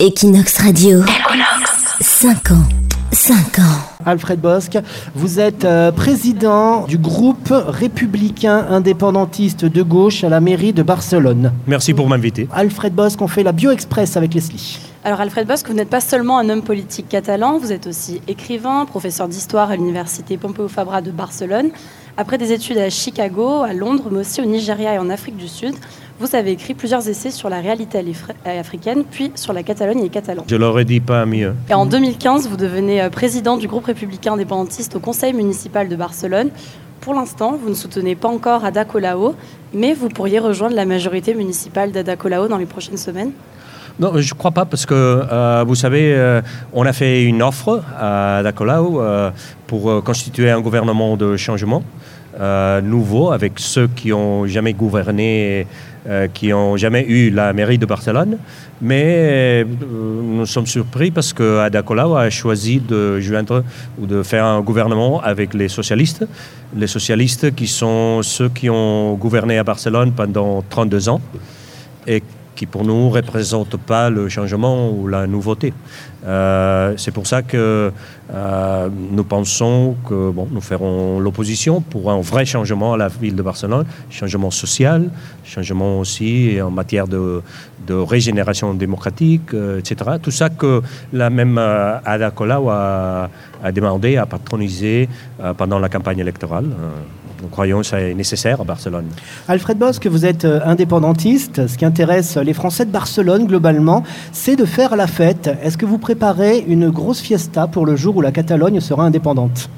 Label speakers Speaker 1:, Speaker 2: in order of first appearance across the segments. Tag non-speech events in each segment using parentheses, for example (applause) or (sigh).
Speaker 1: Equinox Radio. Equinox. 5 ans. 5 ans.
Speaker 2: Alfred Bosque, vous êtes euh, président du groupe républicain indépendantiste de gauche à la mairie de Barcelone.
Speaker 3: Merci pour m'inviter.
Speaker 2: Alfred Bosque, on fait la Bio Express avec Leslie.
Speaker 4: Alors Alfred Bosque, vous n'êtes pas seulement un homme politique catalan, vous êtes aussi écrivain, professeur d'histoire à l'université Pompeu Fabra de Barcelone. Après des études à Chicago, à Londres, mais aussi au Nigeria et en Afrique du Sud, vous avez écrit plusieurs essais sur la réalité africaine, puis sur la Catalogne et les Catalans.
Speaker 3: Je l'aurais dit pas mieux.
Speaker 4: Et en 2015, vous devenez euh, président du groupe républicain indépendantiste au Conseil municipal de Barcelone. Pour l'instant, vous ne soutenez pas encore Ada Colau, mais vous pourriez rejoindre la majorité municipale d'Ada Colau dans les prochaines semaines
Speaker 3: non, je ne crois pas parce que, euh, vous savez, euh, on a fait une offre à Dacolau pour constituer un gouvernement de changement. Euh, nouveau avec ceux qui n'ont jamais gouverné, euh, qui n'ont jamais eu la mairie de Barcelone. Mais euh, nous sommes surpris parce que Ada Colau a choisi de joindre ou de faire un gouvernement avec les socialistes. Les socialistes qui sont ceux qui ont gouverné à Barcelone pendant 32 ans et qui pour nous ne représentent pas le changement ou la nouveauté. Euh, c'est pour ça que euh, nous pensons que bon, nous ferons l'opposition pour un vrai changement à la ville de Barcelone, changement social, changement aussi en matière de, régénération démocratique, euh, etc. Tout ça que la même Ada Colau a demandé, a patronisé pendant la campagne électorale. Nous croyons que c'est nécessaire à Barcelone.
Speaker 2: Alfred Bosque, vous êtes indépendantiste. Ce qui intéresse les Français de Barcelone globalement, c'est de faire la fête. Est-ce que vous préparer une grosse fiesta pour le jour où la Catalogne sera indépendante?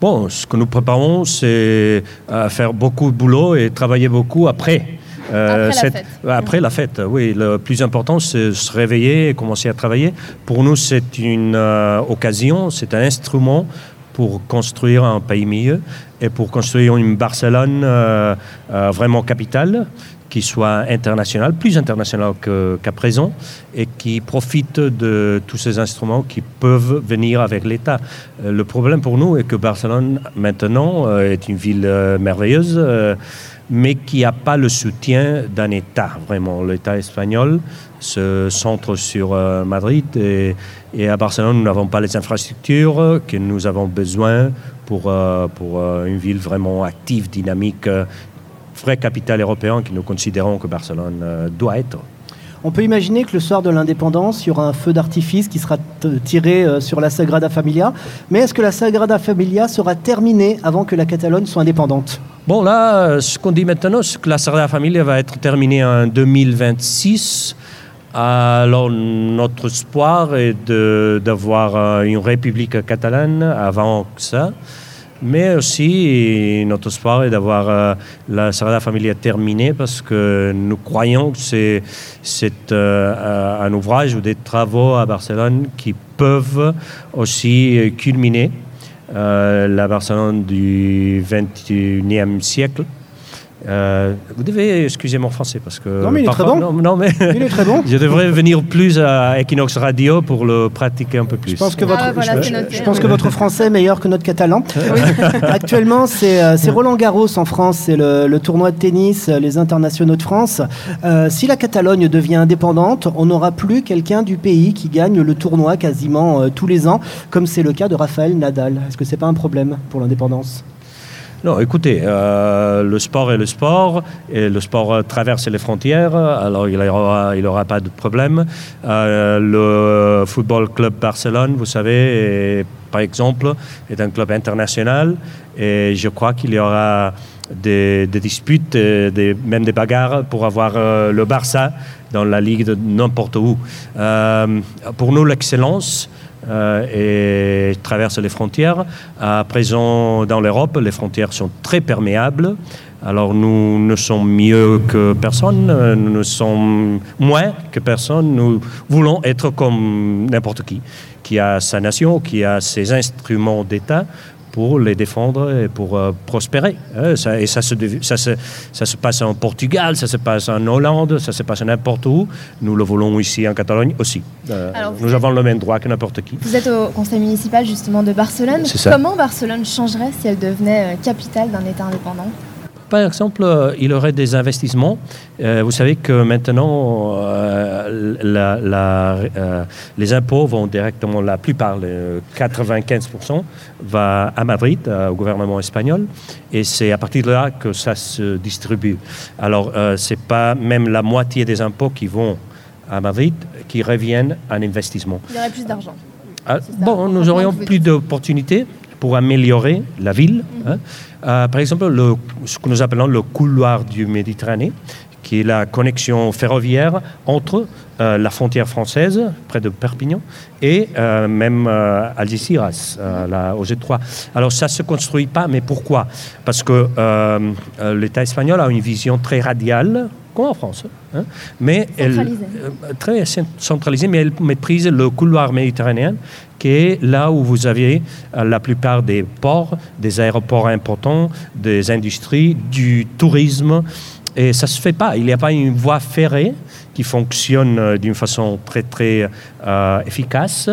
Speaker 3: Bon, ce que nous préparons, c'est à faire beaucoup de boulot et travailler beaucoup après.
Speaker 4: Euh, après, la fête.
Speaker 3: après la fête, oui. Le plus important, c'est se réveiller et commencer à travailler. Pour nous, c'est une euh, occasion, c'est un instrument pour construire un pays mieux et pour construire une Barcelone euh, vraiment capitale qui soit international, plus international qu'à présent, et qui profite de tous ces instruments qui peuvent venir avec l'État. Euh, le problème pour nous est que Barcelone, maintenant, euh, est une ville euh, merveilleuse, mais qui n'a pas le soutien d'un État, vraiment. L'État espagnol se centre sur Madrid, et, à Barcelone, nous n'avons pas les infrastructures que nous avons besoin pour, pour une ville vraiment active, dynamique, vrai capital européen que nous considérons que Barcelone euh, doit être.
Speaker 2: On peut imaginer que le soir de l'indépendance, il y aura un feu d'artifice qui sera tiré euh, sur la Sagrada Familia. Mais est-ce que la Sagrada Familia sera terminée avant que la Catalogne soit indépendante?
Speaker 3: Bon, là, euh, ce qu'on dit maintenant, c'est que la Sagrada Familia va être terminée en 2026. Alors, notre espoir est d'avoir une république catalane avant que ça mais aussi notre espoir est d'avoir euh, la Sagrada Familia terminée parce que nous croyons que c'est, euh, un ouvrage ou des travaux à Barcelone qui peuvent aussi culminer euh, la Barcelone du 21e siècle euh, vous devez excuser mon français parce que.
Speaker 2: Non, mais il est très bon.
Speaker 3: Non, mais
Speaker 2: il est très bon. (laughs)
Speaker 3: je devrais venir plus à Equinox Radio pour le pratiquer un peu plus.
Speaker 2: Je pense que votre, ah, je, pense que votre français est meilleur que notre catalan. Actuellement, euh, c'est Roland Garros en France, c'est le, tournoi de tennis, euh, les internationaux de France. si la Catalogne devient indépendante, on n'aura plus quelqu'un du pays qui gagne le tournoi quasiment tous les ans, comme c'est le cas de Raphaël Nadal. Est-ce que c'est pas un problème pour l'indépendance?
Speaker 3: Non, écoutez, euh, le sport est le sport, et le sport traverse les frontières, alors il n'y aura, il aura pas de problème. Euh, le Football Club Barcelone, vous savez, par exemple, est un club international, et je crois qu'il y aura des, disputes, des, même des bagarres pour avoir euh, le Barça dans la ligue de n'importe où. pour nous, l'excellence, euh, et traverse les frontières. À présent, dans l'Europe, les frontières sont très perméables. Alors nous ne sommes mieux que personne, nous sommes moins que personne. Nous voulons être comme n'importe qui, qui a sa nation, qui a ses instruments d'État pour les défendre et pour euh, prospérer. Hein, ça, et ça se, ça, se, ça se passe en Portugal, ça se passe en Hollande, ça se passe n'importe où. Nous le voulons ici en Catalogne aussi. Euh, nous avons le même droit que n'importe qui.
Speaker 5: Vous êtes au conseil municipal justement de Barcelone. Comment Barcelone changerait si elle devenait euh, capitale d'un État indépendant?
Speaker 3: Par exemple, il y aurait des investissements. vous savez que maintenant, les impôts vont directement, la plupart, 95%, va à Madrid, au gouvernement espagnol, et c'est à partir de là que ça se distribue. Alors, c'est pas même la moitié des impôts qui vont à Madrid qui reviennent en investissement.
Speaker 5: Il y aurait plus d'argent.
Speaker 3: Ah, bon, nous aurions plus d'opportunités pour améliorer la ville. Hein. Euh, par exemple, le, ce que nous appelons le couloir du Méditerranée, qui est la connexion ferroviaire entre euh, la frontière française, près de Perpignan, et euh, même Algeciras, là, aux Étroits. Alors ça ne se construit pas, mais pourquoi? Parce que l'État espagnol a une vision très radiale en France. Hein. Mais elle, euh, très centralisée, mais elle méprise le couloir méditerranéen, qui est là où vous avez euh, la plupart des ports, des aéroports importants, des industries, du tourisme. Et ça ne se fait pas. Il n'y a pas une voie ferrée qui fonctionne euh, d'une façon très très euh, efficace,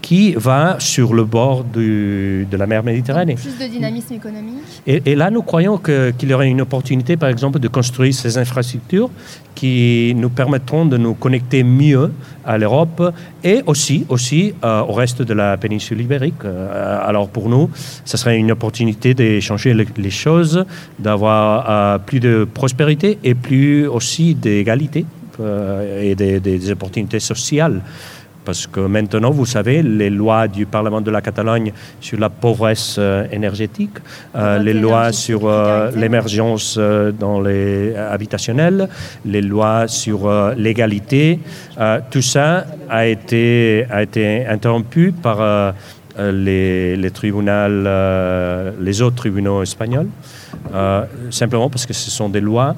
Speaker 3: qui va sur le bord de la mer Méditerranée.
Speaker 5: plus de dynamisme économique.
Speaker 3: Et, là, nous croyons qu'il y aurait une opportunité, par exemple, de construire ces infrastructures qui nous permettront de nous connecter mieux à l'Europe et aussi, aussi euh, au reste de la péninsule ibérique. alors pour nous, ce serait une opportunité d'échanger les, choses, d'avoir plus de prospérité et plus aussi d'égalité et des, opportunités sociales. Parce que maintenant, vous savez, les lois du Parlement de la Catalogne sur la pauvresse euh, énergétique, euh, les lois sur l'émergence dans les habitationnels, les lois sur l'égalité, tout ça a été, a été interrompu par les, les, tribunaux, les autres tribunaux espagnols, simplement parce que ce sont des lois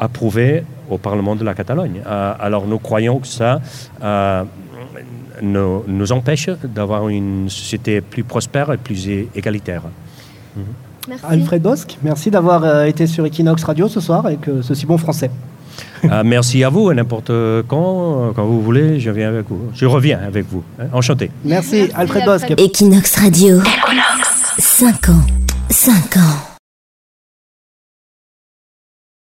Speaker 3: approuvées au Parlement de la Catalogne. Euh, alors nous croyons que ça euh, nous, nous, empêche d'avoir une société plus prospère et plus égalitaire.
Speaker 2: Mhm. Alfred Bosque, merci d'avoir euh, été sur Equinox Radio ce soir avec ce si bon français.
Speaker 3: Merci à vous, n'importe quand, quand vous voulez, je viens avec vous. Je reviens avec vous. Hein. Enchanté.
Speaker 2: Merci, Alfred Bosque.
Speaker 1: Equinox Radio. Equinox. 5 ans. 5 ans.